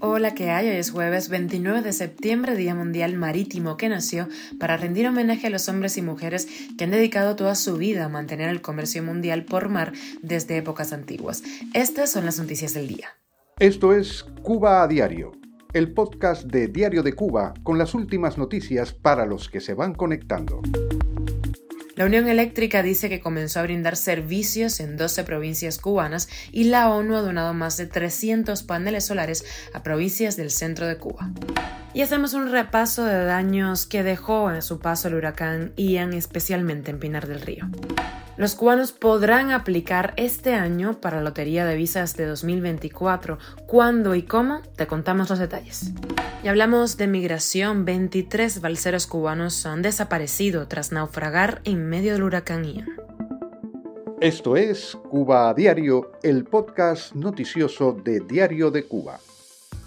Hola, ¿qué hay? Hoy es jueves 29 de septiembre, Día Mundial Marítimo, que nació para rendir homenaje a los hombres y mujeres que han dedicado toda su vida a mantener el comercio mundial por mar desde épocas antiguas. Estas son las noticias del día. Esto es Cuba a Diario, el podcast de Diario de Cuba con las últimas noticias para los que se van conectando. La Unión Eléctrica dice que comenzó a brindar servicios en 12 provincias cubanas y la ONU ha donado más de 300 paneles solares a provincias del centro de Cuba. Y hacemos un repaso de daños que dejó a su paso el huracán Ian, especialmente en Pinar del Río. Los cubanos podrán aplicar este año para la Lotería de Visas de 2024. ¿Cuándo y cómo? Te contamos los detalles. Y hablamos de migración. 23 balseros cubanos han desaparecido tras naufragar en medio del huracán Ian. Esto es Cuba a Diario, el podcast noticioso de Diario de Cuba.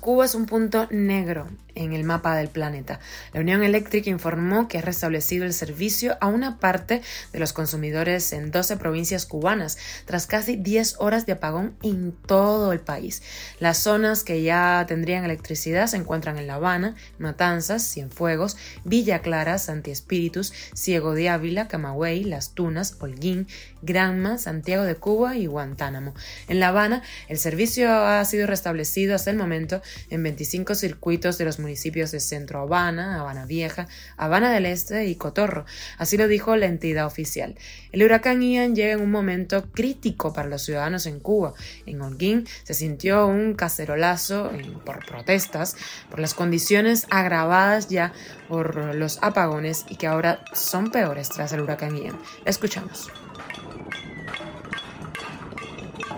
Cuba es un punto negro en el mapa del planeta. La Unión Eléctrica informó que ha restablecido el servicio a una parte de los consumidores en 12 provincias cubanas, tras casi 10 horas de apagón en todo el país. Las zonas que ya tendrían electricidad se encuentran en La Habana, Matanzas, Cienfuegos, Villa Clara, Santi Espíritus, Ciego de Ávila, Camagüey, Las Tunas, Holguín, Granma, Santiago de Cuba y Guantánamo. En La Habana, el servicio ha sido restablecido hasta el momento en 25 circuitos de los municipios de Centro Habana, Habana Vieja, Habana del Este y Cotorro. Así lo dijo la entidad oficial. El huracán Ian llega en un momento crítico para los ciudadanos en Cuba. En Holguín se sintió un cacerolazo por protestas, por las condiciones agravadas ya por los apagones y que ahora son peores tras el huracán Ian. Escuchamos.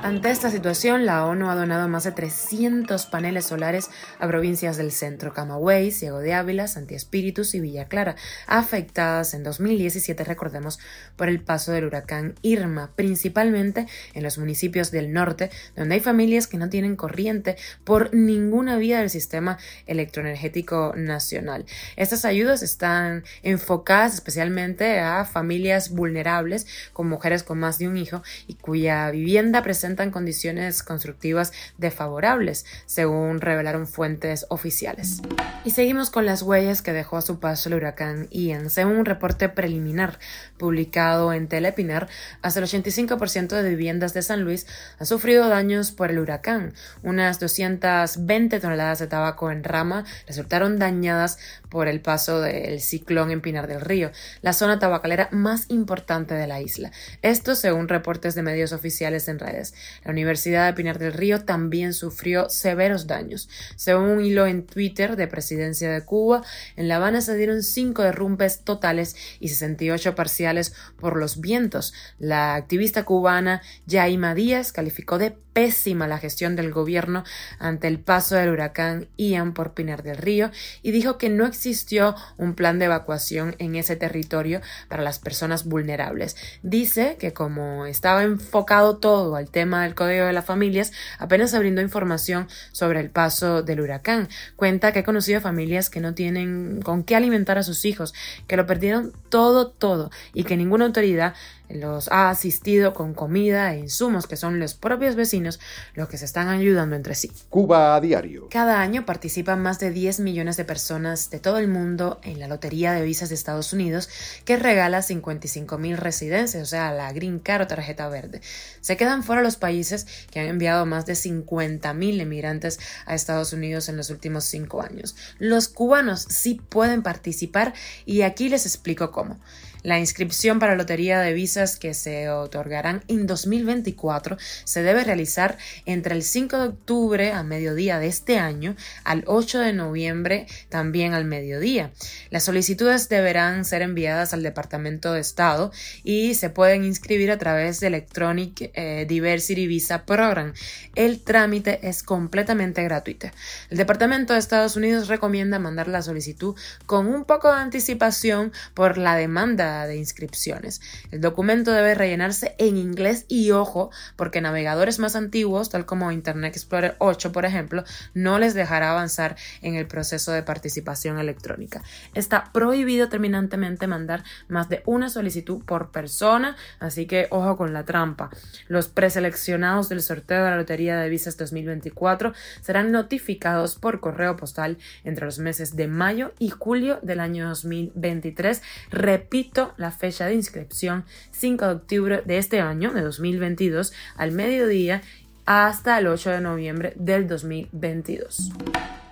Ante esta situación, la ONU ha donado más de 300 paneles solares a provincias del centro, Camagüey, Ciego de Ávila, Santi Espíritus y Villa Clara, afectadas en 2017, recordemos, por el paso del huracán Irma, principalmente en los municipios del norte, donde hay familias que no tienen corriente por ninguna vía del sistema electroenergético nacional. Estas ayudas están enfocadas especialmente a familias vulnerables, con mujeres con más de un hijo y cuya vivienda presenta condiciones constructivas desfavorables, según revelaron fuentes oficiales. Y seguimos con las huellas que dejó a su paso el huracán Ian. Según un reporte preliminar publicado en Telepinar, hasta el 85% de viviendas de San Luis han sufrido daños por el huracán. Unas 220 toneladas de tabaco en rama resultaron dañadas por el paso del ciclón en Pinar del Río, la zona tabacalera más importante de la isla. Esto según reportes de medios oficiales en redes. La Universidad de Pinar del Río también sufrió severos daños. Según un hilo en Twitter de Presidencia de Cuba, en La Habana se dieron cinco derrumbes totales y 68 parciales por los vientos. La activista cubana Yaima Díaz calificó de pésima la gestión del gobierno ante el paso del huracán Ian por Pinar del Río y dijo que no existió un plan de evacuación en ese territorio para las personas vulnerables. Dice que como estaba enfocado todo al tema del Código de las Familias, apenas se brindó información sobre el paso del huracán. Cuenta que ha conocido familias que no tienen con qué alimentar a sus hijos, que lo perdieron todo, todo, y que ninguna autoridad los ha asistido con comida e insumos que son los propios vecinos los que se están ayudando entre sí. Cuba a diario. Cada año participan más de 10 millones de personas de todo el mundo en la Lotería de Visas de Estados Unidos que regala 55 mil residencias, o sea, la Green Card o tarjeta verde. Se quedan fuera los países que han enviado más de 50 mil emigrantes a Estados Unidos en los últimos cinco años. Los cubanos sí pueden participar y aquí les explico cómo. La inscripción para Lotería de Visas que se otorgarán en 2024 se debe realizar entre el 5 de octubre a mediodía de este año al 8 de noviembre también al mediodía. Las solicitudes deberán ser enviadas al Departamento de Estado y se pueden inscribir a través de Electronic eh, Diversity Visa Program. El trámite es completamente gratuito. El Departamento de Estados Unidos recomienda mandar la solicitud con un poco de anticipación por la demanda de inscripciones. El documento debe rellenarse en inglés y ojo, porque navegadores más antiguos, tal como Internet Explorer 8, por ejemplo, no les dejará avanzar en el proceso de participación electrónica. Está prohibido terminantemente mandar más de una solicitud por persona, así que ojo con la trampa. Los preseleccionados del sorteo de la Lotería de Visas 2024 serán notificados por correo postal entre los meses de mayo y julio del año 2023. Repito la fecha de inscripción, 5 de octubre de este año, de 2022, al mediodía hasta el 8 de noviembre del 2022.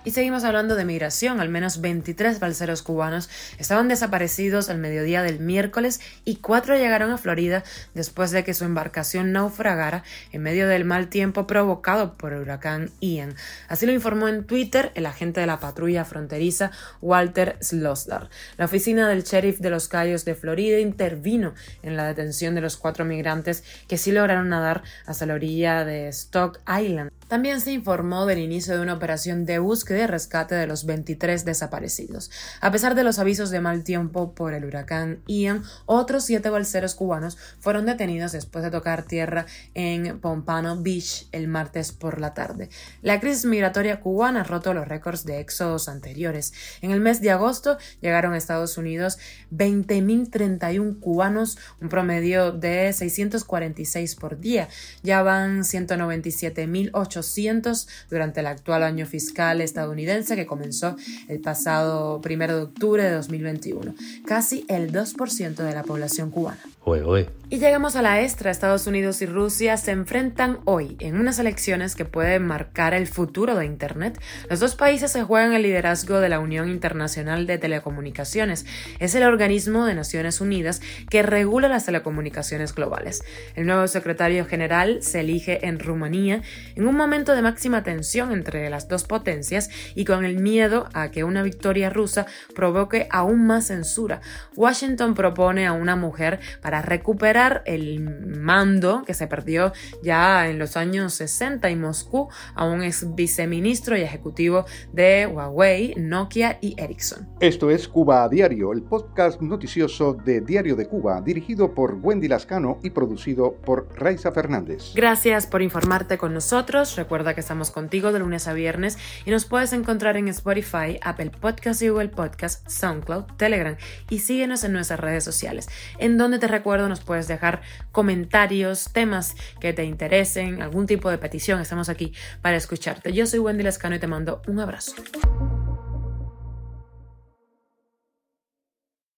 Y seguimos hablando de migración. Al menos 23 balseros cubanos estaban desaparecidos al mediodía del miércoles y cuatro llegaron a Florida después de que su embarcación naufragara en medio del mal tiempo provocado por el huracán Ian. Así lo informó en Twitter el agente de la patrulla fronteriza Walter Slosdar. La oficina del sheriff de los Cayos de Florida intervino en la detención de los cuatro migrantes que sí lograron nadar hasta la orilla de Stock Island. También se informó del inicio de una operación de búsqueda y rescate de los 23 desaparecidos. A pesar de los avisos de mal tiempo por el huracán Ian, otros siete balseros cubanos fueron detenidos después de tocar tierra en Pompano Beach el martes por la tarde. La crisis migratoria cubana ha roto los récords de éxodos anteriores. En el mes de agosto llegaron a Estados Unidos 20.031 cubanos, un promedio de 646 por día. Ya van 197.800 durante el actual año fiscal estadounidense que comenzó el pasado 1 de octubre de 2021, casi el 2% de la población cubana. Y llegamos a la extra. Estados Unidos y Rusia se enfrentan hoy en unas elecciones que pueden marcar el futuro de Internet. Los dos países se juegan el liderazgo de la Unión Internacional de Telecomunicaciones. Es el organismo de Naciones Unidas que regula las telecomunicaciones globales. El nuevo secretario general se elige en Rumanía en un momento de máxima tensión entre las dos potencias y con el miedo a que una victoria rusa provoque aún más censura. Washington propone a una mujer para recuperar el mando que se perdió ya en los años 60 en Moscú a un ex viceministro y ejecutivo de Huawei, Nokia y Ericsson. Esto es Cuba a Diario, el podcast noticioso de Diario de Cuba, dirigido por Wendy Lascano y producido por Raiza Fernández. Gracias por informarte con nosotros. Recuerda que estamos contigo de lunes a viernes y nos puedes encontrar en Spotify, Apple Podcasts, Google Podcasts, SoundCloud, Telegram y síguenos en nuestras redes sociales, en donde te recuerdo nos puedes dejar comentarios, temas que te interesen, algún tipo de petición. Estamos aquí para escucharte. Yo soy Wendy Lascano y te mando un abrazo.